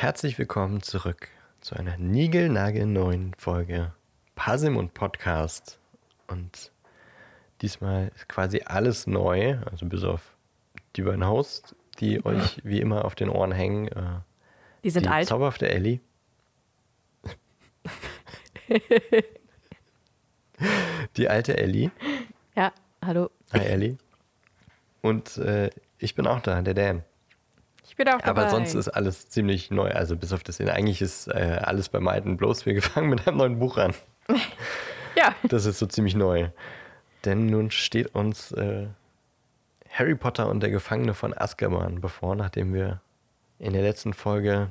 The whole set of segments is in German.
Herzlich willkommen zurück zu einer niegelnagelneuen Folge Pasim und Podcast. Und diesmal ist quasi alles neu, also bis auf die beiden Hosts, die euch wie immer auf den Ohren hängen. Äh, Die sind die alt. Zauberhafte Ellie. die alte Ellie. Ja, hallo. Hi Ellie. Und äh, ich bin auch da, der Dan. Ich bin auch dabei. Aber sonst ist alles ziemlich neu. Also bis auf das Ende. Eigentlich ist äh, alles bei Maiden bloß. Wir fangen mit einem neuen Buch an. Ja, Das ist so ziemlich neu. Denn nun steht uns äh, Harry Potter und der Gefangene von Azkaban bevor, nachdem wir in der letzten Folge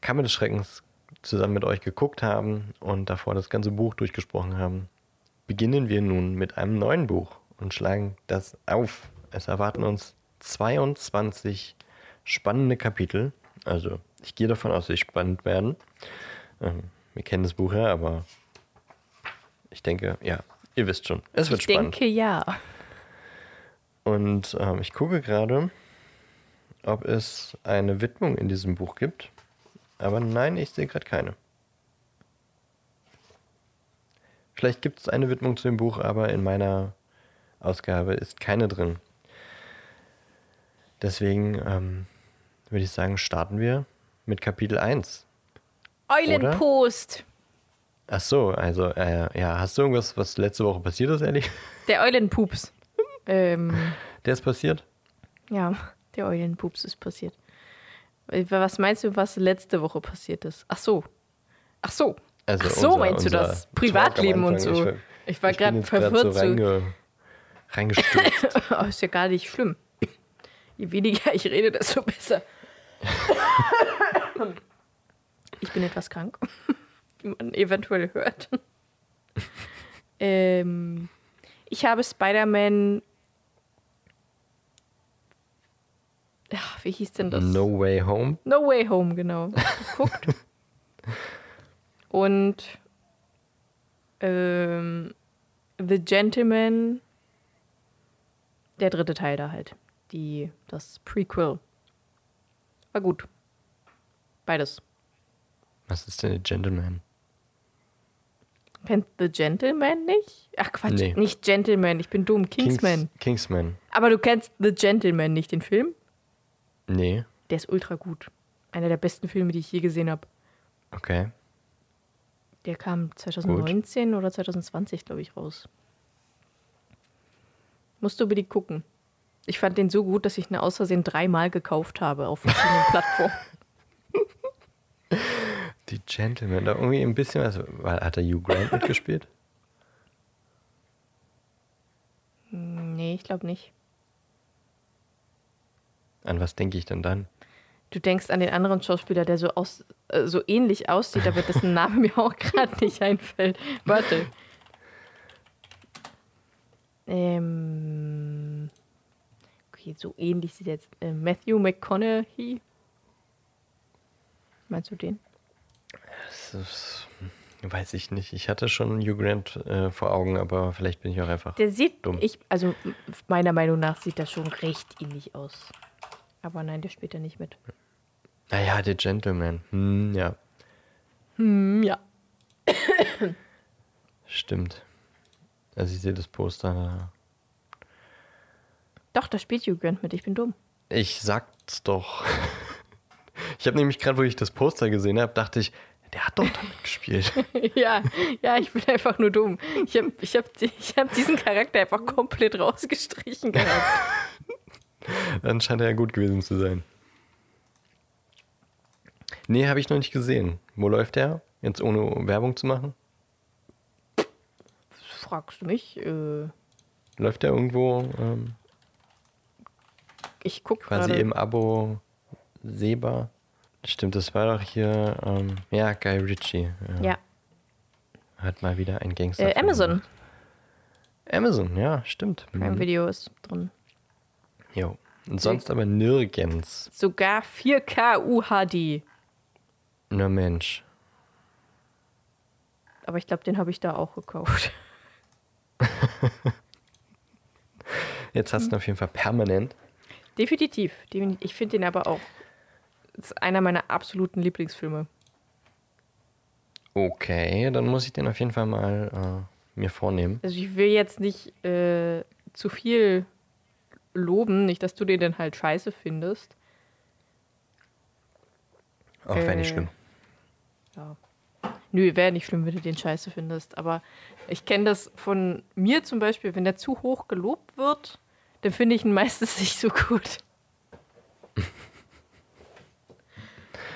Kammer des Schreckens zusammen mit euch geguckt haben und davor das ganze Buch durchgesprochen haben, beginnen wir nun mit einem neuen Buch und schlagen das auf. Es erwarten uns 22 spannende Kapitel. Also ich gehe davon aus, dass sie spannend werden. Ähm, wir kennen das Buch ja, aber ich denke, ja, ihr wisst schon, es wird ich spannend. denke ja. Und ähm, ich gucke gerade, ob es eine Widmung in diesem Buch gibt. Aber nein, ich sehe gerade keine. Vielleicht gibt es eine Widmung zu dem Buch, aber in meiner Ausgabe ist keine drin. Deswegen ähm, würde ich sagen, starten wir mit Kapitel 1. Eulenpost. Ach so, also, äh, ja, hast du irgendwas, was letzte Woche passiert ist, ehrlich? Der Eulenpups. ähm, Der ist passiert? ja, der Eulenpups ist passiert. Äh, Was meinst du, was letzte Woche passiert ist? Ach so. Ach so. Also Ach so, unser- meinst du das? Privatleben und so. Ich, Ich war gerade verwirrt. So reinge, reingestürzt. oh, ist ja gar nicht schlimm. Je weniger ich rede, desto besser. ich bin etwas krank, wie man eventuell hört. ähm, ich habe Spider-Man. Wie hieß denn das? no Way Home. No Way Home, genau. Geguckt. Und ähm, The Gentleman, der dritte Teil da halt. Die, das Prequel. War gut. Beides. Was ist denn ein Gentleman? Kennt The Gentleman nicht? Ach Quatsch, Nee. nicht Gentleman, ich bin dumm. Kingsman. Kings, Kingsman. Aber du kennst The Gentleman nicht, den Film? Nee, Der ist ultra gut. Einer der besten Filme, die ich je gesehen habe. okay. Der kam 2019 oder 2020, glaube ich, raus. Musst du unbedingt gucken. Ich fand den so gut, dass ich ihn aus Versehen dreimal gekauft habe auf verschiedenen Plattformen. Die Gentleman, da irgendwie ein bisschen was. Weil, hat er Hugh Grant mitgespielt? Nee, ich glaube nicht. An was denke ich denn dann? Du denkst an den anderen Schauspieler, der so, aus, äh, so ähnlich aussieht, aber dessen Name mir auch gerade nicht einfällt. Warte. Ähm, okay, so ähnlich sieht jetzt äh, Matthew McConaughey. Meinst du den? Das ist, weiß ich nicht. Ich hatte schon Hugh Grant äh, vor Augen, aber vielleicht bin ich auch einfach. Der sieht, Dumm. ich, also meiner Meinung nach sieht das schon recht ähnlich aus. Aber nein, der spielt ja nicht mit. Naja, der Gentleman. Hm, ja, Hm, ja. stimmt. Also ich sehe das Poster da. Doch, da spielt Hugh Grant mit. Ich bin dumm. Ich sag's doch. Ich habe nämlich gerade, wo ich das Poster gesehen habe, dachte ich, der hat doch damit gespielt. ja, ja, ich bin einfach nur dumm. Ich habe ich hab, ich hab diesen Charakter einfach komplett rausgestrichen gehabt. Dann scheint er ja gut gewesen zu sein. Nee, habe ich noch nicht gesehen. Wo läuft der? Jetzt ohne Werbung zu machen? Fragst du mich? Äh, Läuft der irgendwo ähm, ich guck quasi gerade. im Abo sehbar? Stimmt, das war doch hier, ähm, ja, Guy Ritchie. Ja, Hat mal wieder ein Gangster. äh, Amazon. Amazon, ja, stimmt. Prime Mhm. Video ist drin. Jo. Und sonst aber nirgends. Sogar 4K UHD. Nur Mensch. Aber ich glaube, den habe ich da auch gekauft. Jetzt hast du ihn auf jeden Fall permanent. Definitiv. Defini- Ich finde den aber auch ist einer meiner absoluten Lieblingsfilme. Okay, dann muss ich den auf jeden Fall mal äh, mir vornehmen. Also ich will jetzt nicht äh, zu viel loben, nicht, dass du den dann halt scheiße findest. Auch wäre nicht Äh, schlimm. Ja. Nö, wäre nicht schlimm, wenn du den scheiße findest. Aber ich kenne das von mir zum Beispiel, wenn der zu hoch gelobt wird, dann finde ich ihn meistens nicht so gut.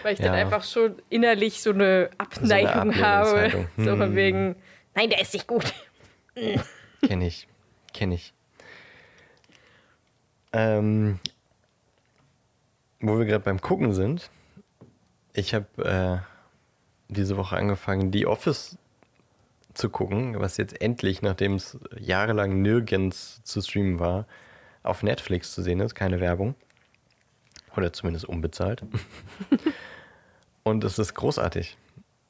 Weil ich dann Ja. einfach schon innerlich so eine Abneigung habe. Ablehnungshaltung. So von Hm. wegen, nein, der ist nicht gut. Kenne ich. Kenne ich. Ähm, wo wir gerade beim Gucken sind, ich habe äh, diese Woche angefangen, The Office zu gucken, was jetzt endlich, nachdem es jahrelang nirgends zu streamen war, auf Netflix zu sehen ist. Keine Werbung. Oder zumindest unbezahlt. und es ist großartig.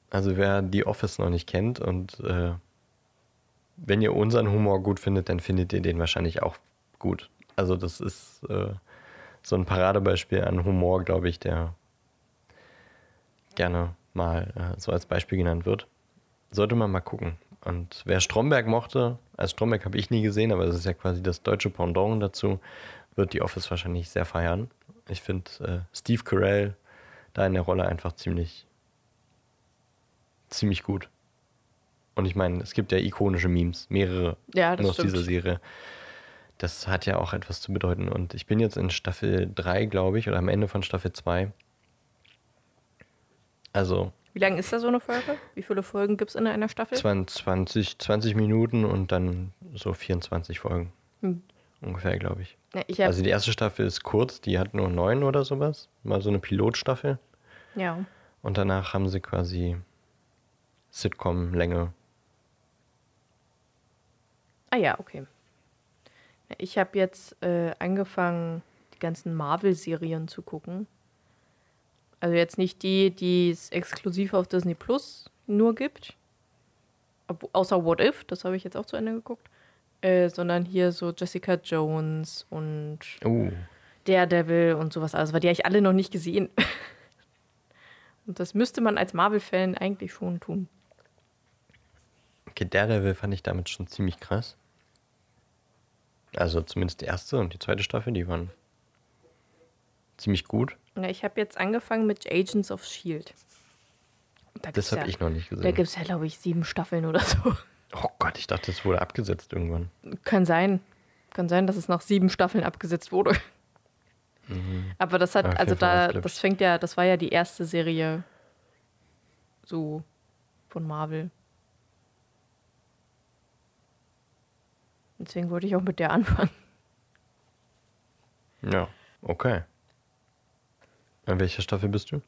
Also wer The Office noch nicht kennt und äh, wenn ihr unseren Humor gut findet, dann findet ihr den wahrscheinlich auch gut. Also das ist äh, so ein Paradebeispiel an Humor, glaube ich, der gerne mal äh, so als Beispiel genannt wird. Sollte man mal gucken. Und wer Stromberg mochte, als Stromberg habe ich nie gesehen, aber das ist ja quasi das deutsche Pendant dazu, wird die Office wahrscheinlich sehr feiern. Ich finde äh, Steve Carell da in der Rolle einfach ziemlich, ziemlich gut. Und ich meine, es gibt ja ikonische Memes, mehrere Ja, aus stimmt. dieser Serie. Das hat ja auch etwas zu bedeuten. Und ich bin jetzt in Staffel 3, glaube ich, oder am Ende von Staffel 2. Also Wie lange ist da so eine Folge? Wie viele Folgen gibt es in einer Staffel? 20, 20 Minuten und dann so 24 Folgen. Hm. Ungefähr, glaube ich. Ja, ich Also die erste Staffel ist kurz, die hat nur neun oder sowas. Mal so eine Pilotstaffel. ja. Und danach haben sie quasi Sitcom-Länge. Ah ja, okay. Ich habe jetzt äh, angefangen, die ganzen Marvel-Serien zu gucken. Also jetzt nicht die, die es exklusiv auf Disney Plus nur gibt. Ob, außer What If, das habe ich jetzt auch zu Ende geguckt. Äh, sondern hier so Jessica Jones und Oh, Daredevil und sowas alles, weil die habe ich alle noch nicht gesehen. und das müsste man als Marvel-Fan eigentlich schon tun. okay, Daredevil fand ich damit schon ziemlich krass. Also zumindest die erste und die zweite Staffel, die waren ziemlich gut. Ja, ich habe jetzt angefangen mit Agents of S.H.I.E.L.D. Da Das habe ja, ich noch nicht Da gesehen. gibt es ja, glaube ich, sieben Staffeln oder so. Oh Gott, ich dachte, das wurde abgesetzt irgendwann. Kann sein. Kann sein, dass es nach sieben Staffeln abgesetzt wurde. Aber das hat, Mhm. Auf also da, das fängt ja, das war ja die erste Serie so von Marvel. Deswegen wollte ich auch mit der anfangen. Ja, okay. An welcher Staffel bist du?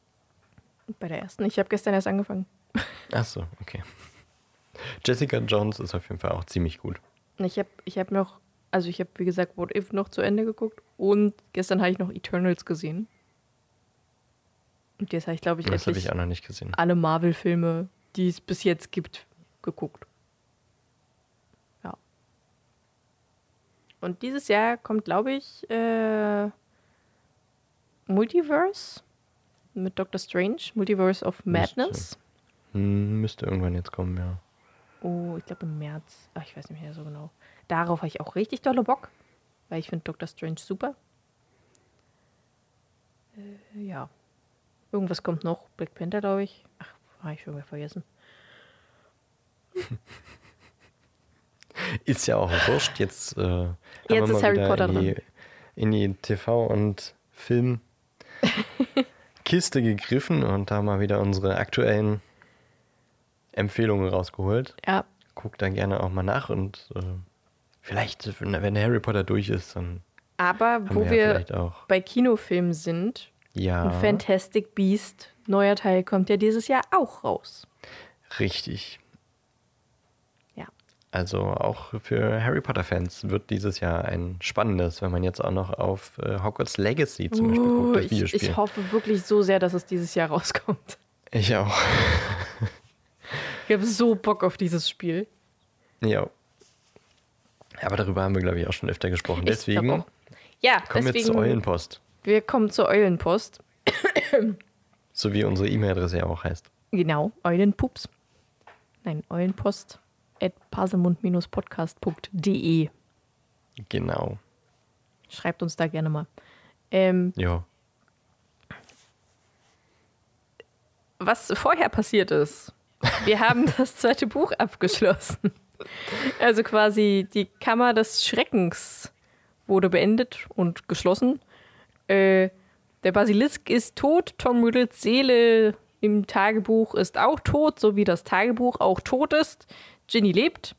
Bei der ersten. Ich habe gestern erst angefangen. Ach so, okay. Jessica Jones ist auf jeden Fall auch ziemlich gut. Ich habe ich hab noch, also ich habe wie gesagt What If noch zu Ende geguckt und gestern habe ich noch Eternals gesehen. Und jetzt habe ich, glaube ich, Das ich auch noch nicht gesehen. alle Marvel-Filme, die es bis jetzt gibt, geguckt. Ja. Und dieses Jahr kommt, glaube ich, äh, Multiverse mit Doctor Strange, Multiverse of Müsste. Madness. Hm, müsste irgendwann jetzt kommen, ja. Oh, ich glaube im März. Ach, ich weiß nicht mehr so genau. Darauf habe ich auch richtig dolle Bock, weil ich finde Doctor Strange super. Äh, ja. Irgendwas kommt noch. Black Panther, glaube ich. Ach, habe ich schon wieder vergessen. Ist ja auch wurscht. Jetzt, äh, Jetzt ist Harry Potter in die, in die TV- und Filmkiste gegriffen und da mal wieder unsere aktuellen Empfehlungen rausgeholt. Ja, Guckt da gerne auch mal nach und äh, vielleicht, wenn wenn Harry Potter durch ist, dann aber wo wir ja wir bei Kinofilmen sind, Ja, ein Fantastic Beast, neuer Teil kommt ja dieses Jahr auch raus. richtig. Also auch für Harry Potter-Fans wird dieses Jahr ein spannendes, wenn man jetzt auch noch auf äh, Hogwarts Legacy zum Beispiel Uh, guckt, das ich, Videospiel. ich hoffe wirklich so sehr, dass es dieses Jahr rauskommt. Ich auch. Ich habe so Bock auf dieses Spiel. Ja. Aber darüber haben wir, glaube ich, auch schon öfter gesprochen. Ich Deswegen. Ja, kommen wir deswegen, zur Eulenpost. wir kommen zur Eulenpost. So wie unsere E-Mail-Adresse ja auch heißt. Genau, Eulenpups. Nein, Eulenpost at paselmund-podcast.de. Genau. Schreibt uns da gerne mal. Ähm, Ja. was vorher passiert ist. Wir haben das zweite Buch abgeschlossen. Also quasi die Kammer des Schreckens wurde beendet und geschlossen. Äh, der Basilisk ist tot, Tom Riddles Seele im Tagebuch ist auch tot, so wie das Tagebuch auch tot ist. Ginny lebt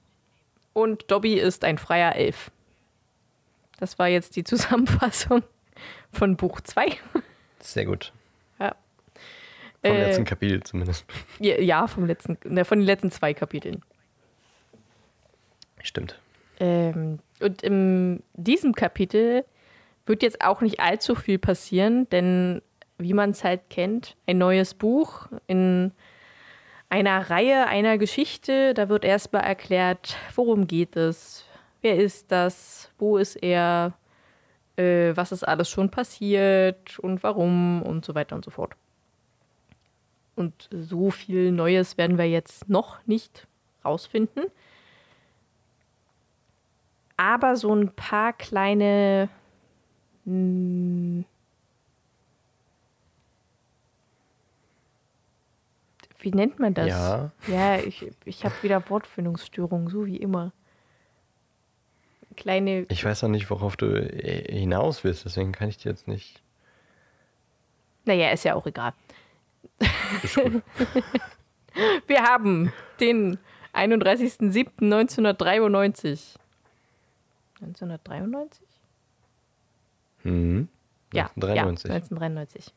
und Dobby ist ein freier Elf. Das war jetzt die Zusammenfassung von Buch 2. Sehr gut. Ja. Vom Äh, letzten Kapitel zumindest. Ja, ja, vom letzten, ne, von den letzten zwei Kapiteln. Stimmt. Ähm, und in diesem Kapitel wird jetzt auch nicht allzu viel passieren, denn wie man es halt kennt, ein neues Buch in einer Reihe, einer Geschichte, da wird erstmal erklärt, worum geht es, wer ist das, wo ist er, äh, was ist alles schon passiert und warum und so weiter und so fort. Und so viel Neues werden wir jetzt noch nicht rausfinden. Aber so ein paar kleine. Wie nennt man das? Ja. Ja, ich, ich habe wieder Wortfindungsstörungen, so wie immer. Kleine. Ich weiß noch nicht, worauf du äh, hinaus willst, deswegen kann ich dir jetzt nicht. Naja, ist ja auch egal. Wir haben den 31.07.1993. 1993? mhm. Ja, 1993. ja 1993.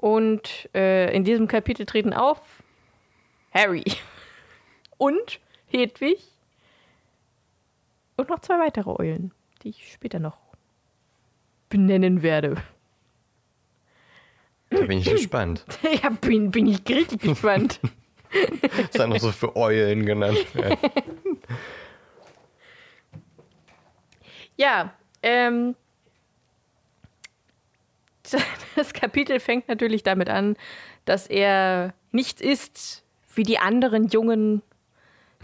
Und äh, in diesem Kapitel treten auf Harry und Hedwig und noch zwei weitere Eulen, die ich später noch benennen werde. Da bin ich gespannt. ja, bin, bin ich richtig gespannt. Ist dann noch so für Eulen genannt. Ja. Ja, das Kapitel fängt natürlich damit an, dass er nicht ist wie die anderen Jungen,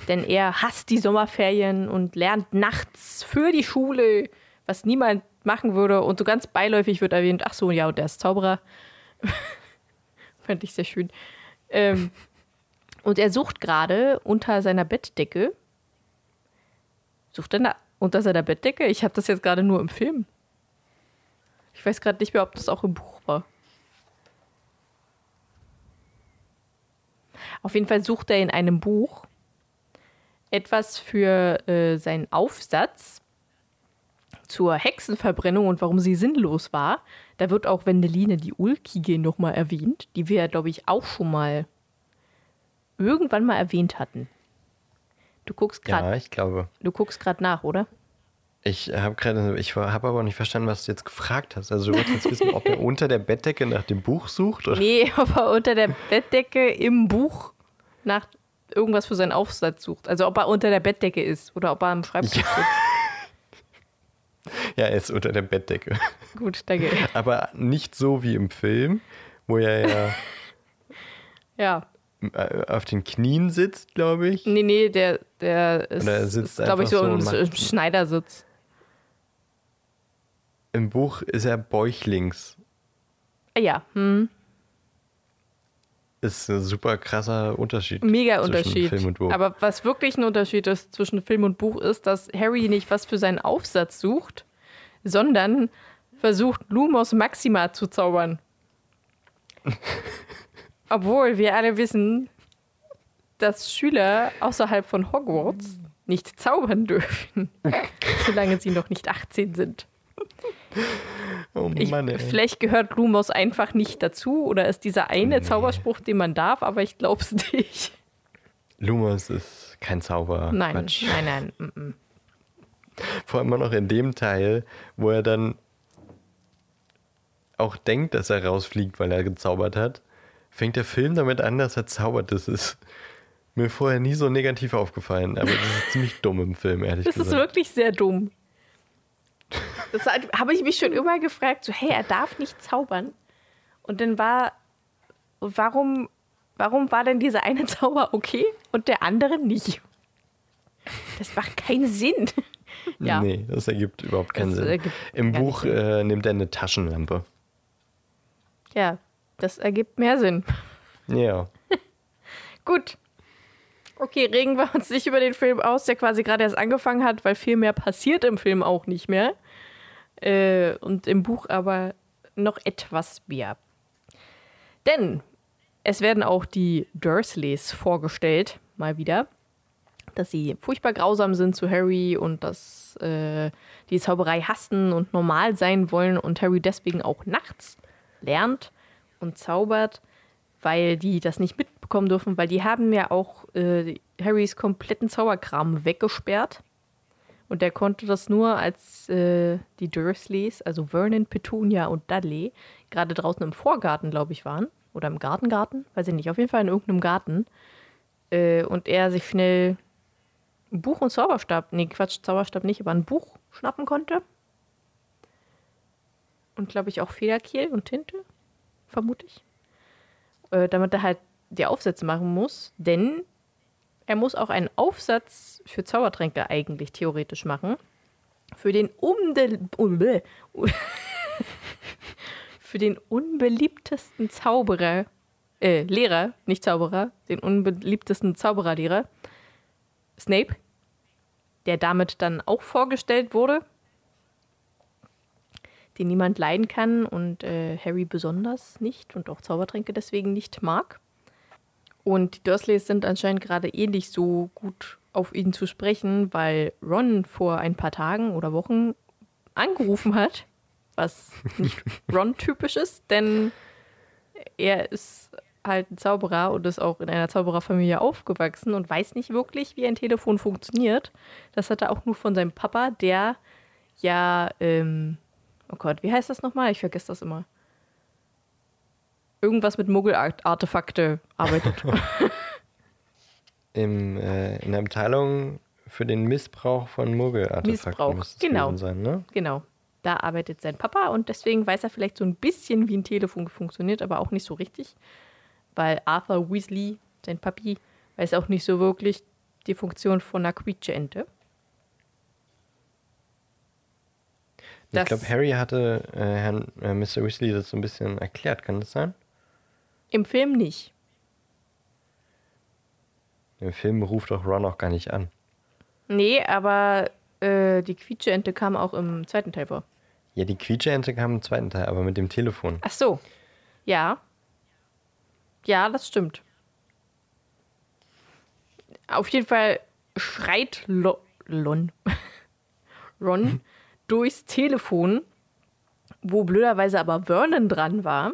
denn er hasst die Sommerferien und lernt nachts für die Schule, was niemand machen würde. Und so ganz beiläufig wird erwähnt, ach so, ja, und der ist Zauberer. Fand ich sehr schön. Ähm, und er sucht gerade unter seiner Bettdecke. Sucht er na- unter seiner Bettdecke? Ich habe das jetzt gerade nur im Film. Ich weiß gerade nicht mehr, ob das auch im Buch war. Auf jeden Fall sucht er in einem Buch etwas für äh, seinen Aufsatz zur Hexenverbrennung und warum sie sinnlos war. Da wird auch Wendeline, die Ulkige, nochmal erwähnt, die wir, glaube ich, auch schon mal irgendwann mal erwähnt hatten. Du guckst gerade ja, ich glaube. du guckst gerade nach, oder? Ich habe gerade, ich habe aber auch nicht verstanden, was du jetzt gefragt hast. Also du wolltest jetzt wissen, ob er unter der Bettdecke nach dem Buch sucht? Oder? Nee, ob er unter der Bettdecke im Buch nach irgendwas für seinen Aufsatz sucht. Also ob er unter der Bettdecke ist oder ob er am Schreibtisch Ja. sitzt. Ja, er ist unter der Bettdecke. Gut, danke. Aber nicht so wie im Film, wo er ja Ja. äh, auf den Knien sitzt, glaube ich. Nee, nee, der, der ist, ist glaube ich, so so im Schneidersitz. Im Buch ist er bäuchlings. Ja, hm. Ist ein super krasser Unterschied. mega zwischen Unterschied. Film und Buch. Aber was wirklich ein Unterschied ist zwischen Film und Buch, ist, dass Harry nicht was für seinen Aufsatz sucht, sondern versucht, Lumos Maxima zu zaubern. Obwohl wir alle wissen, dass Schüler außerhalb von Hogwarts nicht zaubern dürfen, solange sie noch nicht 18 sind. Oh Ich, Mann, ey. vielleicht gehört Lumos einfach nicht dazu oder ist dieser eine Zauberspruch, den man darf, aber ich glaube es nicht. Lumos ist kein Zauber. Nein, Quatsch. nein, nein. mm, mm. Vor allem auch noch in dem Teil, wo er dann auch denkt, dass er rausfliegt, weil er gezaubert hat, fängt der Film damit an, dass er zaubert. Das ist mir vorher nie so negativ aufgefallen, aber das ist ziemlich dumm im Film, ehrlich Das ist gesagt. wirklich sehr dumm. Das habe ich mich schon immer gefragt, so, hey, er darf nicht zaubern. Und dann war, warum, warum war denn dieser eine Zauber okay und der andere nicht? Das macht keinen Sinn. ja. Nee, das ergibt überhaupt keinen Das Sinn. Im Buch äh, nimmt er eine Taschenlampe. ja, das ergibt mehr Sinn. Ja. Gut. Okay, regen wir uns nicht über den Film aus, der quasi gerade erst angefangen hat, weil viel mehr passiert im Film auch nicht mehr. Äh, und im Buch aber noch etwas mehr. Denn es werden auch die Dursleys vorgestellt, mal wieder. Dass sie furchtbar grausam sind zu Harry und dass äh, die Zauberei hassen und normal sein wollen und Harry deswegen auch nachts lernt und zaubert, weil die das nicht mitbekommen dürfen, weil die haben ja auch äh, Harrys kompletten Zauberkram weggesperrt. Und der konnte das nur, als äh, die Dursleys, also Vernon, Petunia und Dudley, gerade draußen im Vorgarten, glaube ich, waren. Oder im Gartengarten, weiß ich nicht, auf jeden Fall in irgendeinem Garten. Äh, und er sich schnell ein Buch und Zauberstab, nee, Quatsch, Zauberstab nicht, aber ein Buch schnappen konnte. Und glaube ich auch Federkiel und Tinte, vermute ich. Äh, damit er halt die Aufsätze machen muss, denn er muss auch einen Aufsatz für Zaubertränke eigentlich theoretisch machen. Für den umde für den unbeliebtesten Zauberer, äh, Lehrer, nicht Zauberer, den unbeliebtesten Zaubererlehrer, Snape, der damit dann auch vorgestellt wurde, den niemand leiden kann und äh, Harry besonders nicht und auch Zaubertränke deswegen nicht mag. Und die Dursleys sind anscheinend gerade eh nicht so gut auf ihn zu sprechen, weil Ron vor ein paar Tagen oder Wochen angerufen hat, was nicht Ron-typisch ist, denn er ist halt ein Zauberer und ist auch in einer Zaubererfamilie aufgewachsen und weiß nicht wirklich, wie ein Telefon funktioniert. Das hat er auch nur von seinem Papa, der ja, ähm, oh Gott, wie heißt das nochmal? Ich vergesse das immer. Irgendwas mit Muggel-Artefakte arbeitet. Im, äh, in der Abteilung für den Missbrauch von Muggel-Artefakten Missbrauch, genau. sein, ne? Genau. Da arbeitet sein Papa und deswegen weiß er vielleicht so ein bisschen, wie ein Telefon funktioniert, aber auch nicht so richtig. Weil Arthur Weasley, sein Papi, weiß auch nicht so wirklich die Funktion von einer Quietsche-Ente. Ich glaube, Harry hatte äh, Herrn äh, Mr. Weasley das so ein bisschen erklärt, kann das sein? Im Film nicht. Im Film ruft doch Ron auch gar nicht an. Nee, aber äh, die Quietsche-Ente kam auch im zweiten Teil vor. Ja, die Quietscheente kam im zweiten Teil, aber mit dem Telefon. Ach so. Ja. Ja, das stimmt. Auf jeden Fall schreit Lo Lon. Ron durchs Telefon, wo blöderweise aber Vernon dran war.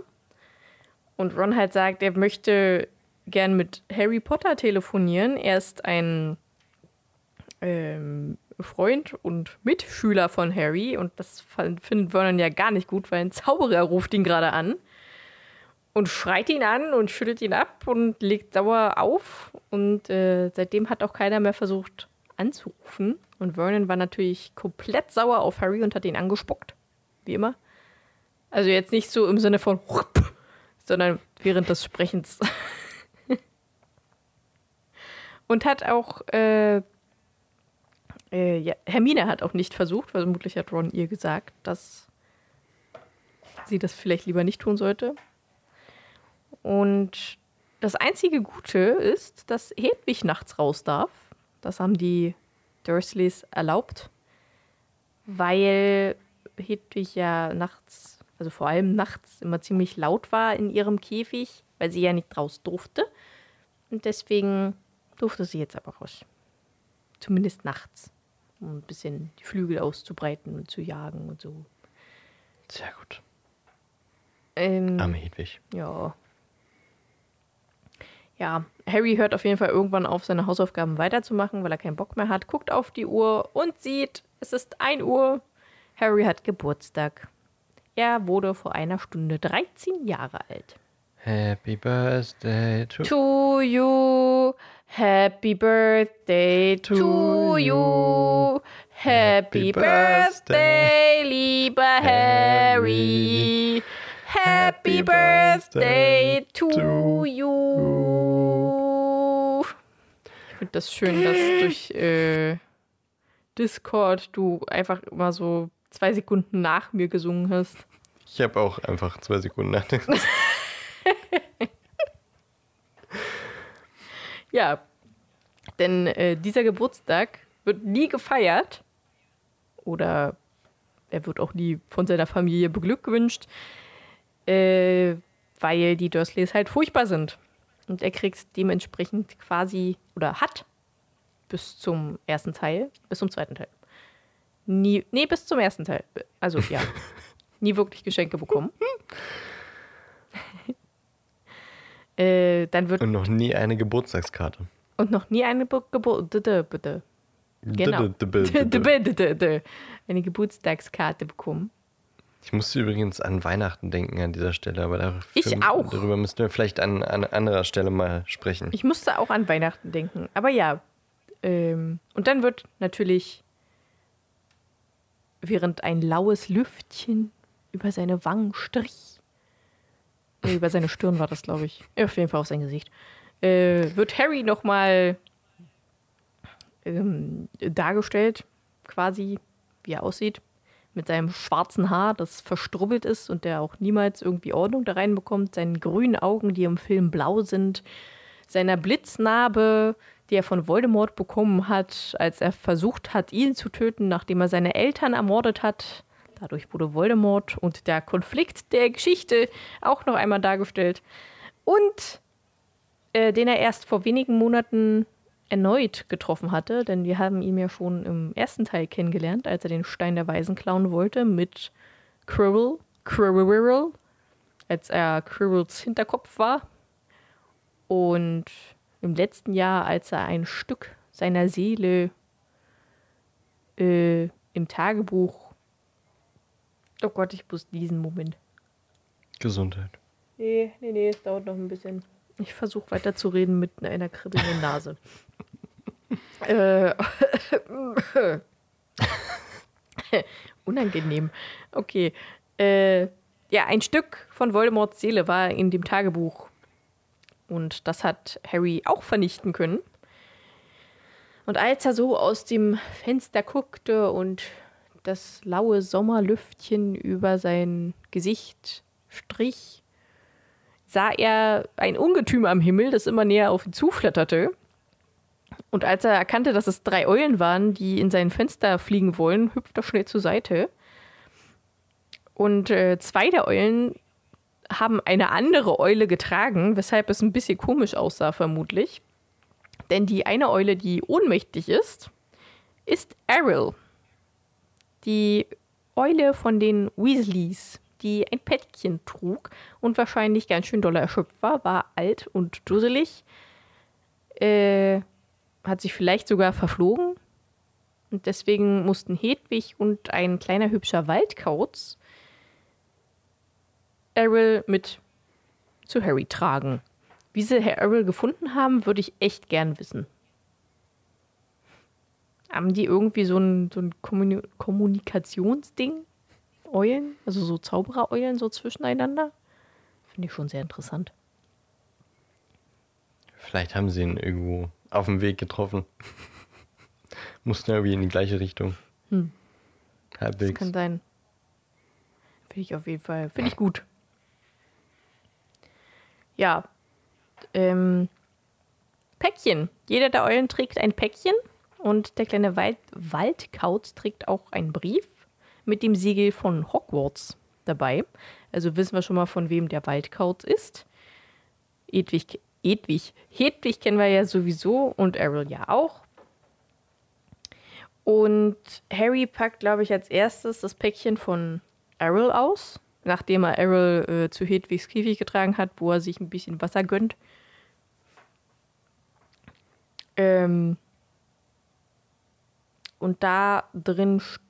Und Ron halt sagt, er möchte gern mit Harry Potter telefonieren. Er ist ein ähm, Freund und Mitschüler von Harry und das findet Vernon ja gar nicht gut, weil ein Zauberer ruft ihn gerade an und schreit ihn an und schüttelt ihn ab und legt sauer auf und äh, seitdem hat auch keiner mehr versucht anzurufen und Vernon war natürlich komplett sauer auf Harry und hat ihn angespuckt, wie immer. Also jetzt nicht so im Sinne von sondern während des Sprechens. und hat auch äh, äh, ja, Hermine hat auch nicht versucht, weil vermutlich hat Ron ihr gesagt, dass sie das vielleicht lieber nicht tun sollte. Und das einzige Gute ist, dass Hedwig nachts raus darf. Das haben die Dursleys erlaubt, weil Hedwig ja nachts, also vor allem nachts, immer ziemlich laut war in ihrem Käfig, weil sie ja nicht raus durfte. Und deswegen durfte sie jetzt aber raus. Zumindest nachts um ein bisschen die Flügel auszubreiten und zu jagen und so. Sehr gut. Ähm, Arme Hedwig. ja. Ja, Harry hört auf jeden Fall irgendwann auf, seine Hausaufgaben weiterzumachen, weil er keinen Bock mehr hat, guckt auf die Uhr und sieht, es ist 1 Uhr. Harry hat Geburtstag. Er wurde vor einer Stunde 13 Jahre alt. Happy Birthday to, To you, happy birthday to, To you. Happy Happy birthday, birthday, lieber Harry. Harry. Happy Birthday to you. Ich finde das schön, dass durch äh, Discord du einfach immer so zwei Sekunden nach mir gesungen hast. Ich habe auch einfach zwei Sekunden nachgedacht. Ja, denn äh, dieser Geburtstag wird nie gefeiert oder er wird auch nie von seiner Familie beglückwünscht, äh, weil die Dursleys halt furchtbar sind. Und er kriegt dementsprechend quasi oder hat bis zum ersten Teil, bis zum zweiten Teil. Nie, nee, bis zum ersten Teil. Also ja, nie wirklich Geschenke bekommen. äh, dann wird Und noch nie eine Geburtstagskarte. und noch nie eine Be Geburt. Bitte, bitte. Genau. Eine Geburtstagskarte bekommen. Ich musste übrigens an Weihnachten denken an dieser Stelle, aber dafür, Ich auch. darüber müssten wir vielleicht an, an anderer Stelle mal sprechen. Ich musste auch an Weihnachten denken. Aber ja. Ähm, und dann wird natürlich, während ein laues Lüftchen über seine Wangen strich, äh, über seine Stirn war das, glaube ich. Ja, Auf jeden Fall auf sein Gesicht. Äh, wird Harry nochmal ähm, dargestellt, quasi, wie er aussieht. Mit seinem schwarzen Haar, das verstrubbelt ist und der auch niemals irgendwie Ordnung da reinbekommt. Seinen grünen Augen, die im Film blau sind. Seiner Blitznarbe, die er von Voldemort bekommen hat, als er versucht hat, ihn zu töten, nachdem er seine Eltern ermordet hat. Dadurch wurde Voldemort und der Konflikt der Geschichte auch noch einmal dargestellt. Und äh, den er erst vor wenigen Monaten erneut getroffen hatte, denn wir haben ihn ja schon im ersten Teil kennengelernt, als er den Stein der Weisen klauen wollte mit Quirrell, Quirrell, als er Quirrells Hinterkopf war. Und im letzten Jahr, als er ein Stück seiner Seele äh, im Tagebuch. Oh Gott, ich muss diesen Moment. Gesundheit. Nee, nee, nee, es dauert noch ein bisschen. Ich versuche weiter zu reden mit einer kribbelnden Nase. äh, unangenehm. Okay. Äh, ja, ein Stück von Voldemorts Seele war in dem Tagebuch. Und das hat Harry auch vernichten können. Und als er so aus dem Fenster guckte und das laue Sommerlüftchen über sein Gesicht strich, sah er ein Ungetüm am Himmel, das immer näher auf ihn zuflatterte. Und als er erkannte, dass es drei Eulen waren, die in sein Fenster fliegen wollen, hüpft er schnell zur Seite. Und äh, zwei der Eulen haben eine andere Eule getragen, weshalb es ein bisschen komisch aussah, vermutlich. Denn die eine Eule, die ohnmächtig ist, ist Errol. Die Eule von den Weasleys, die ein Päckchen trug und wahrscheinlich ganz schön doll erschöpft war, war alt und dusselig, äh, hat sich vielleicht sogar verflogen. Und deswegen mussten Hedwig und ein kleiner hübscher Waldkauz Errol mit zu Harry tragen. Wie sie Herr Errol gefunden haben, würde ich echt gern wissen. Haben die irgendwie so ein, so ein Kommuni Kommunikationsding? Eulen? Also so Zauberereulen so zwischeneinander? Finde ich schon sehr interessant. Vielleicht haben sie ihn irgendwo auf dem Weg getroffen. Mussten irgendwie in die gleiche Richtung. Hm. Das Halbwegs. kann sein. Finde ich auf jeden Fall. Finde ich gut. Ja. Ähm, Päckchen. Jeder der Eulen trägt ein Päckchen und der kleine Wald Waldkauz trägt auch einen Brief mit dem Siegel von Hogwarts dabei. Also wissen wir schon mal, von wem der Waldkauz ist. Edwig, Edwig, Hedwig kennen wir ja sowieso und Errol ja auch. Und Harry packt, glaube ich, als erstes das Päckchen von Errol aus, nachdem er Errol äh, zu Hedwigs Käfig getragen hat, wo er sich ein bisschen Wasser gönnt. Ähm und da drin steht,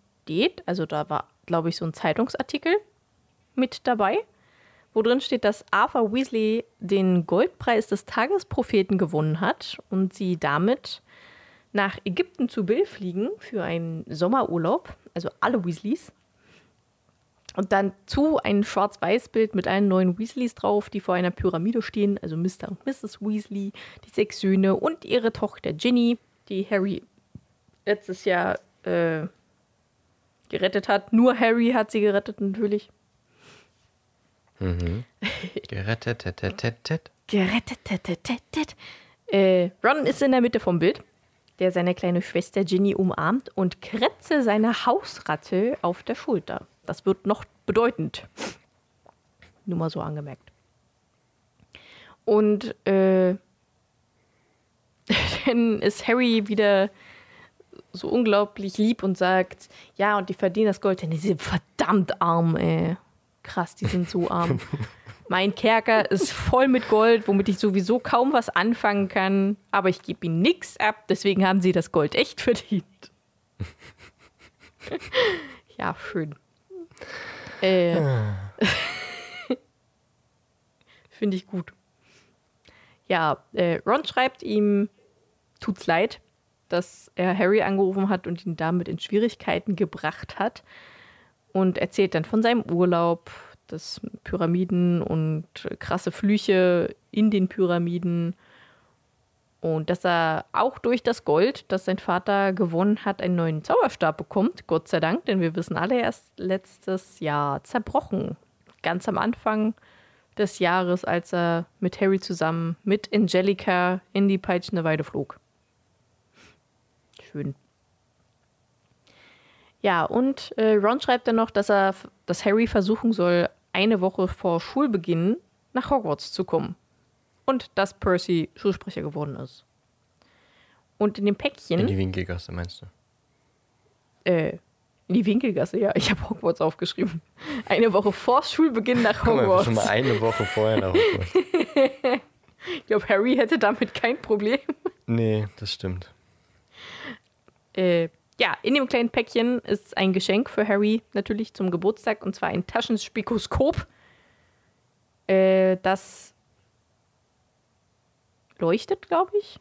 also da war, glaube ich, so ein Zeitungsartikel mit dabei, wo drin steht, dass Arthur Weasley den Goldpreis des Tagespropheten gewonnen hat und sie damit nach Ägypten zu Bill fliegen für einen Sommerurlaub, also alle Weasleys. Und dann zu ein Schwarz-Weiß-Bild mit allen neuen Weasleys drauf, die vor einer Pyramide stehen, also Mr. und Mrs. Weasley, die sechs Söhne und ihre Tochter Ginny, die Harry letztes Jahr äh, gerettet hat. Nur Harry hat sie gerettet, natürlich. Mhm. Gerettet, tet, tet, tet, tet. Gerettet. tet, tet, tet, tet. Äh, Ron ist in der Mitte vom Bild, der seine kleine Schwester Ginny umarmt und kretze seine Hausratte auf der Schulter. Das wird noch bedeutend. Nur mal so angemerkt. Und äh, dann ist Harry wieder so unglaublich lieb und sagt, ja, und die verdienen das Gold, denn die sind verdammt arm, ey. Krass, die sind so arm. mein Kerker ist voll mit Gold, womit ich sowieso kaum was anfangen kann, aber ich gebe ihnen nichts ab, deswegen haben sie das Gold echt verdient. ja, schön. Äh, Finde ich gut. Ja, äh, Ron schreibt ihm, tut's leid, dass er Harry angerufen hat und ihn damit in Schwierigkeiten gebracht hat. Und erzählt dann von seinem Urlaub, das Pyramiden und krasse Flüche in den Pyramiden. Und dass er auch durch das Gold, das sein Vater gewonnen hat, einen neuen Zauberstab bekommt. Gott sei Dank, denn wir wissen alle erst letztes Jahr zerbrochen. Ganz am Anfang des Jahres, als er mit Harry zusammen mit Angelica in die peitschende Weide flog. Schön. Ja, und äh, Ron schreibt dann noch, dass er, dass Harry versuchen soll, eine Woche vor Schulbeginn nach Hogwarts zu kommen. Und dass Percy Schulsprecher geworden ist. Und in dem Päckchen. In die Winkelgasse meinst du? Äh, in die Winkelgasse, ja. Ich habe Hogwarts aufgeschrieben. Eine Woche vor Schulbeginn nach Hogwarts. Guck mal, schon mal eine Woche vorher nach Hogwarts. ich glaube, Harry hätte damit kein Problem. Nee, das stimmt. Äh, ja, in dem kleinen Päckchen ist ein Geschenk für Harry natürlich zum Geburtstag und zwar ein Taschenspikoskop. Äh, das leuchtet, glaube ich.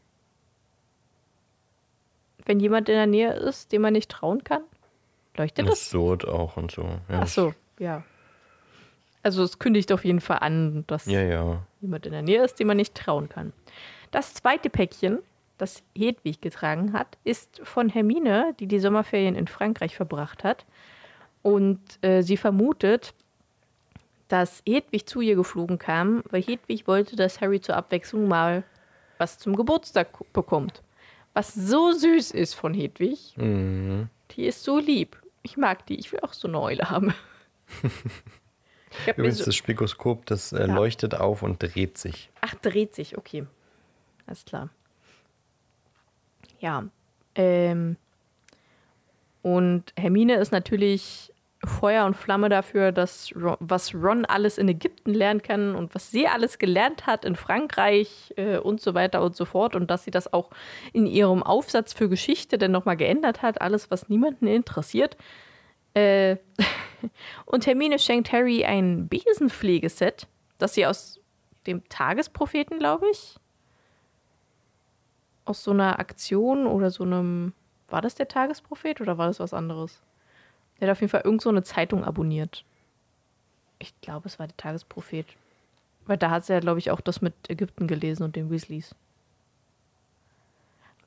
Wenn jemand in der Nähe ist, dem man nicht trauen kann. Leuchtet das? So auch und so. Ja. Ach so, ja. Also es kündigt auf jeden Fall an, dass ja, ja. jemand in der Nähe ist, dem man nicht trauen kann. Das zweite Päckchen das Hedwig getragen hat, ist von Hermine, die die Sommerferien in Frankreich verbracht hat. Und äh, sie vermutet, dass Hedwig zu ihr geflogen kam, weil Hedwig wollte, dass Harry zur Abwechslung mal was zum Geburtstag bekommt. Was so süß ist von Hedwig. Mhm. Die ist so lieb. Ich mag die. Ich will auch so eine Eule haben. Übrigens, so das Spikoskop, das äh, ja. leuchtet auf und dreht sich. Ach, dreht sich, okay. Alles klar. Ja. Ähm, und Hermine ist natürlich Feuer und Flamme dafür, dass Ron, was Ron alles in Ägypten lernen kann und was sie alles gelernt hat in Frankreich äh, und so weiter und so fort und dass sie das auch in ihrem Aufsatz für Geschichte dann nochmal geändert hat, alles, was niemanden interessiert. Äh, und Hermine schenkt Harry ein Besenpflegeset, das sie aus dem Tagespropheten, glaube ich, aus so einer Aktion oder so einem. War das der Tagesprophet oder war das was anderes? Der hat auf jeden Fall irgend so eine Zeitung abonniert. Ich glaube, es war der Tagesprophet. Weil da hat sie ja, glaube ich, auch das mit Ägypten gelesen und den Weasleys.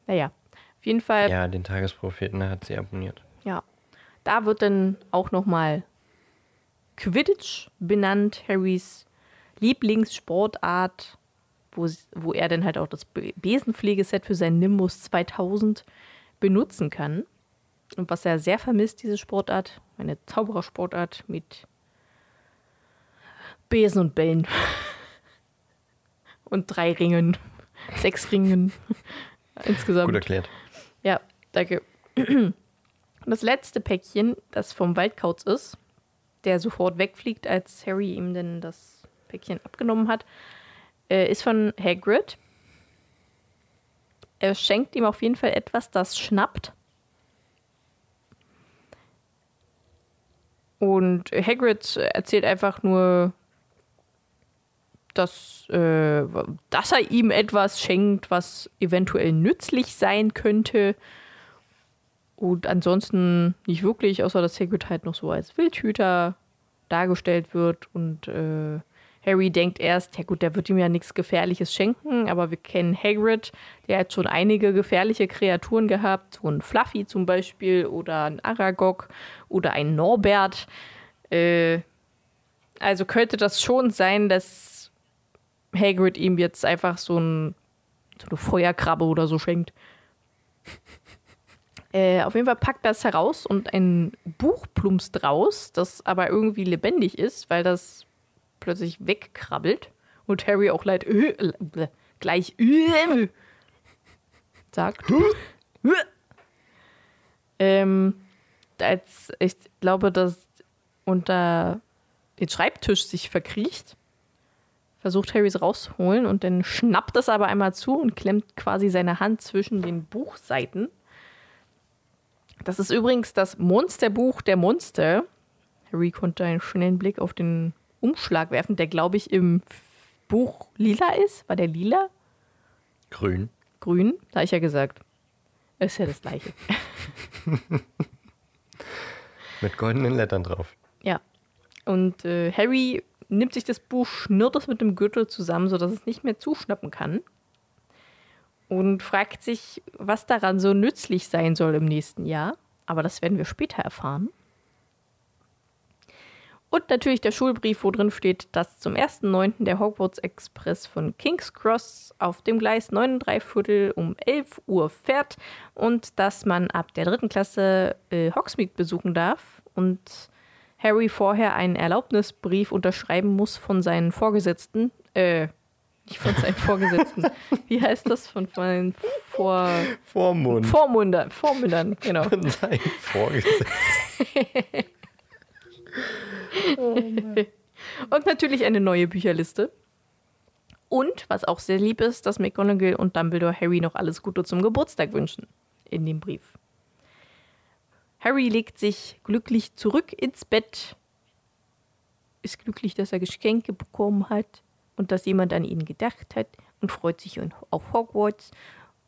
Naja, auf jeden Fall. Ja, den Tagespropheten hat sie abonniert. Ja. Da wird dann auch nochmal Quidditch benannt, Harrys Lieblingssportart wo, wo er dann halt auch das Besenpflegeset für sein Nimbus 2000 benutzen kann. Und was er sehr vermisst, diese Sportart, eine Zauberersportart mit Besen und Bällen. und drei Ringen. Sechs Ringen. Insgesamt. Gut erklärt. Ja, danke. Und das letzte Päckchen, das vom Waldkauz ist, der sofort wegfliegt, als Harry ihm denn das Päckchen abgenommen hat, äh, ist von Hagrid. Er schenkt ihm auf jeden Fall etwas, das schnappt. Und Hagrid erzählt einfach nur, dass, äh, dass er ihm etwas schenkt, was eventuell nützlich sein könnte. Und ansonsten nicht wirklich, außer dass Hagrid halt noch so als Wildhüter dargestellt wird und äh, Harry denkt erst, ja gut, der wird ihm ja nichts Gefährliches schenken, aber wir kennen Hagrid, der hat schon einige gefährliche Kreaturen gehabt, so ein Fluffy zum Beispiel oder ein Aragog oder ein Norbert. Äh, also könnte das schon sein, dass Hagrid ihm jetzt einfach so, ein, so eine Feuerkrabbe oder so schenkt. Äh, auf jeden Fall packt das heraus und ein Buch plumpst raus, das aber irgendwie lebendig ist, weil das plötzlich wegkrabbelt und Harry auch leid, äh, äh, gleich äh, sagt. ähm, als ich glaube, dass unter den Schreibtisch sich verkriecht, versucht Harry es rausholen und dann schnappt es aber einmal zu und klemmt quasi seine Hand zwischen den Buchseiten. Das ist übrigens das Monsterbuch der Monster. Harry konnte einen schnellen Blick auf den Umschlag werfen, der, glaube ich, im Buch lila ist. War der lila? Grün. Grün, da ich ja gesagt. Ist ja das gleiche. Mit goldenen Lettern drauf. Ja. Und äh, Harry nimmt sich das Buch, schnürt es mit dem Gürtel zusammen, sodass es nicht mehr zuschnappen kann. Und fragt sich, was daran so nützlich sein soll im nächsten Jahr. Aber das werden wir später erfahren. Und natürlich der Schulbrief, wo drin steht, dass zum 1.9. der Hogwarts Express von King's Cross auf dem Gleis 9 Viertel um 11 Uhr fährt und dass man ab der dritten Klasse äh, Hogsmeade besuchen darf und Harry vorher einen Erlaubnisbrief unterschreiben muss von seinen Vorgesetzten. Äh, nicht von seinen Vorgesetzten. Wie heißt das? Von seinen Vor Vormund. Vormundern. Vormündern, genau. Von seinen Vorgesetzten. und natürlich eine neue Bücherliste. Und, was auch sehr lieb ist, dass McGonagall und Dumbledore Harry noch alles Gute zum Geburtstag wünschen. In dem Brief. Harry legt sich glücklich zurück ins Bett, ist glücklich, dass er Geschenke bekommen hat und dass jemand an ihn gedacht hat und freut sich auf Hogwarts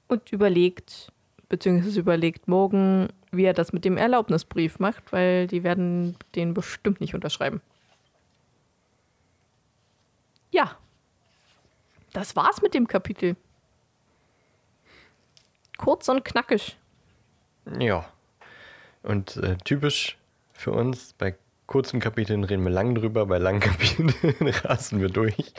und überlegt, beziehungsweise überlegt morgen, wie er das mit dem Erlaubnisbrief macht, weil die werden den bestimmt nicht unterschreiben. Ja, das war's mit dem Kapitel. Kurz und knackig. Ja. Und äh, typisch für uns, bei kurzen Kapiteln reden wir lang drüber, bei langen Kapiteln rasen wir durch.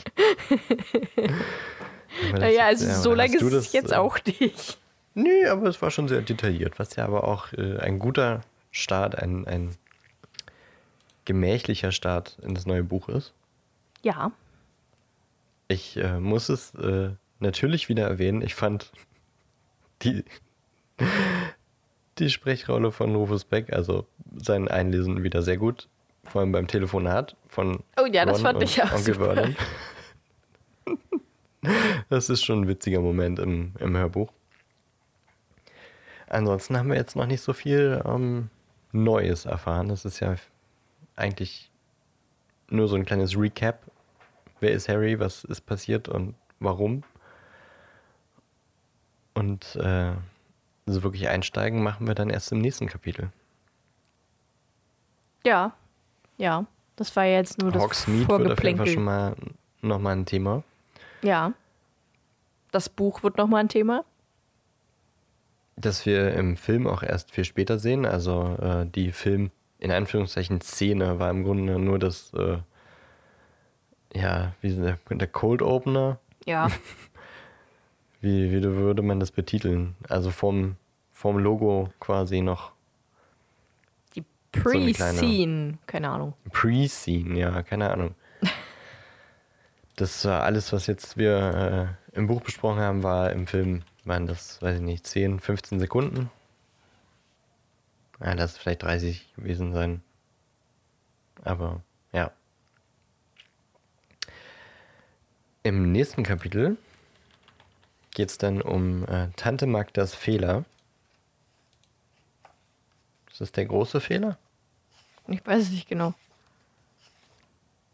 naja, also so lange ist es jetzt äh, auch nicht. Nö, aber es war schon sehr detailliert, was ja aber auch äh, ein guter Start, ein, ein gemächlicher Start in das neue Buch ist. Ja. Ich äh, muss es äh, natürlich wieder erwähnen. Ich fand die, die Sprechrolle von Rufus Beck, also sein Einlesen, wieder sehr gut. Vor allem beim Telefonat von Oh ja, das Ron fand ich auch Onkel super. Vernon. Das ist schon ein witziger Moment im, im Hörbuch. Ansonsten haben wir jetzt noch nicht so viel ähm, Neues erfahren. Das ist ja eigentlich nur so ein kleines Recap. Wer ist Harry? Was ist passiert und warum? Und äh, so wirklich einsteigen machen wir dann erst im nächsten Kapitel. Ja, ja. Das war jetzt nur das Hogsmeade wird auf jeden Fall schon mal nochmal ein Thema. Ja. Das Buch wird nochmal ein Thema das wir im Film auch erst viel später sehen. Also äh, die Film, in Anführungszeichen, Szene war im Grunde nur das, äh, ja, wie der, der Cold Opener. Ja. wie, wie würde man das betiteln? Also vom, vom Logo quasi noch. Die Pre-Scene, so keine Ahnung. Pre-Scene, ja, keine Ahnung. das war alles, was jetzt wir äh, im Buch besprochen haben, war im Film waren das, weiß ich nicht, 10, 15 Sekunden. Ja, lass vielleicht 30 gewesen sein. Aber ja. Im nächsten Kapitel geht es dann um äh, Tante Magdas Fehler. Ist das der große Fehler? Ich weiß es nicht genau.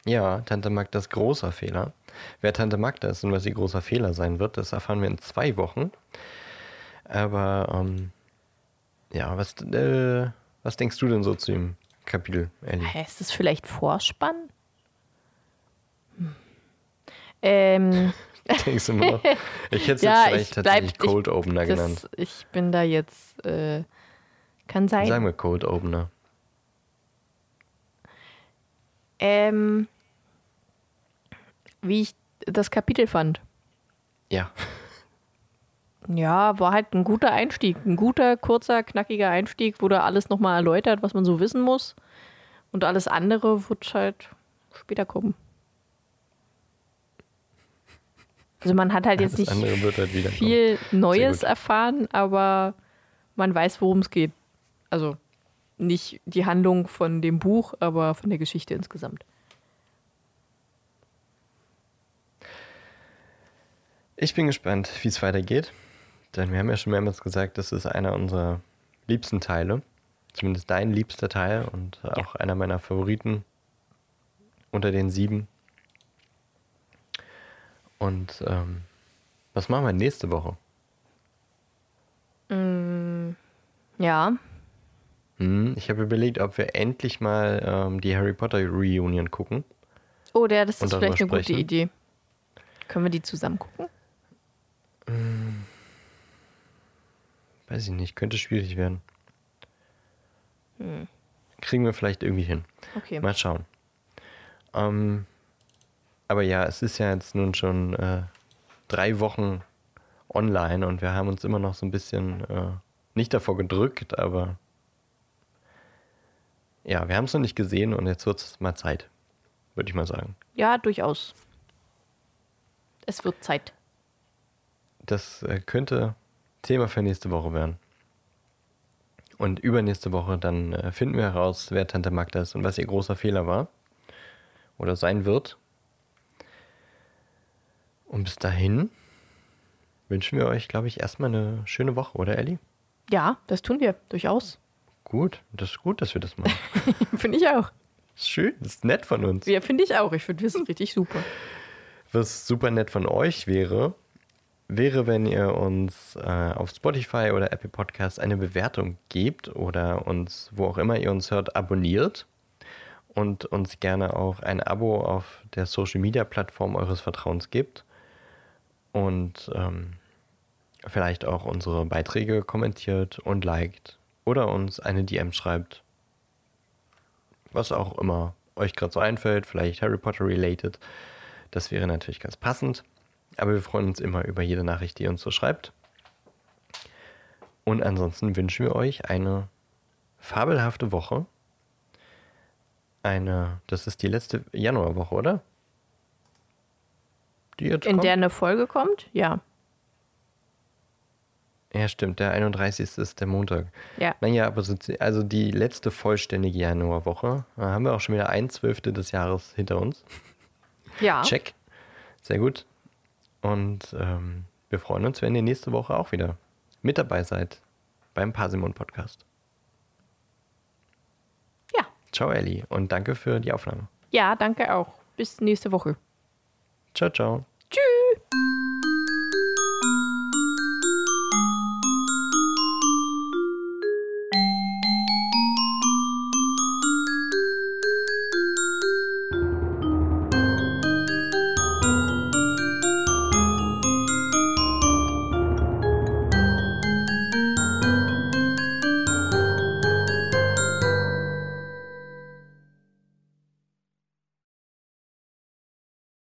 Ja, Tante Magdas großer Fehler. Wer Tante Magda ist und was ihr großer Fehler sein wird, das erfahren wir in zwei Wochen. Aber ähm, ja, was, äh, was denkst du denn so zu dem Kapitel, Ellie? Ist das vielleicht Vorspann? Hm. Ähm, Denkst du mal? Ich hätte es Ja, jetzt vielleicht ich bleib- tatsächlich ich- Cold Opener genannt. das, ich bin da jetzt. Äh, kann sein. Sagen wir Cold Opener. Ähm, wie ich das Kapitel fand. Ja. Ja, war halt ein guter Einstieg. Ein guter, kurzer, knackiger Einstieg, wo da alles nochmal erläutert, was man so wissen muss. Und alles andere wird halt später kommen. Also man hat halt jetzt Das nicht halt viel Neues erfahren, aber man weiß, worum es geht. Also nicht die Handlung von dem Buch, aber von der Geschichte insgesamt. Ich bin gespannt, wie es weitergeht. Denn wir haben ja schon mehrmals gesagt, das ist einer unserer liebsten Teile. Zumindest dein liebster Teil und auch einer meiner Favoriten unter den sieben. Und ähm, was machen wir nächste Woche? Ja, Hm, ich habe überlegt, ob wir endlich mal ähm, die Harry Potter Reunion gucken. Oh, der, das ist vielleicht eine gute sprechen. Idee. Können wir die zusammen gucken? Weiß ich nicht, könnte schwierig werden. Kriegen wir vielleicht irgendwie hin. Okay. Mal schauen. Ähm, aber ja, es ist ja jetzt nun schon äh, drei Wochen online und wir haben uns immer noch so ein bisschen äh, nicht davor gedrückt, aber ja, wir haben es noch nicht gesehen und jetzt wird es mal Zeit, würde ich mal sagen. Ja, durchaus. Es wird Zeit. Das äh, könnte Thema für nächste Woche werden. Und übernächste Woche dann äh, finden wir heraus, wer Tante Magda ist und was ihr großer Fehler war. Oder sein wird. Und bis dahin wünschen wir euch, glaube ich, erstmal eine schöne Woche, oder Ellie? Ja, das tun wir durchaus. Gut, das ist gut, dass wir das machen. finde ich auch. ist schön, das ist nett von uns. Ja, finde ich auch. Ich finde, wir sind richtig super. Was super nett von euch wäre, wäre, wenn ihr uns äh, auf Spotify oder Apple Podcasts eine Bewertung gebt oder uns, wo auch immer ihr uns hört, abonniert und uns gerne auch ein Abo auf der Social Media Plattform eures Vertrauens gebt und ähm, vielleicht auch unsere Beiträge kommentiert und liked oder uns eine DM schreibt. Was auch immer euch gerade so einfällt, vielleicht Harry Potter related. Das wäre natürlich ganz passend. Aber wir freuen uns immer über jede Nachricht, die ihr uns so schreibt. Und ansonsten wünschen wir euch eine fabelhafte Woche. Eine, das ist die letzte Januarwoche, oder? Die jetzt In kommt? der eine Folge kommt? Ja. Ja, stimmt, der 31. ist der Montag. Ja. Naja, aber so, also die letzte vollständige Januarwoche. Da haben wir auch schon wieder ein Zwölfte des Jahres hinter uns. Ja. Check. Sehr gut. Und ähm, wir freuen uns, wenn ihr nächste Woche auch wieder mit dabei seid beim Parsimon Podcast. Ja. Ciao, Ellie. Und danke für die Aufnahme. Ja, danke auch. Bis nächste Woche. Ciao, ciao.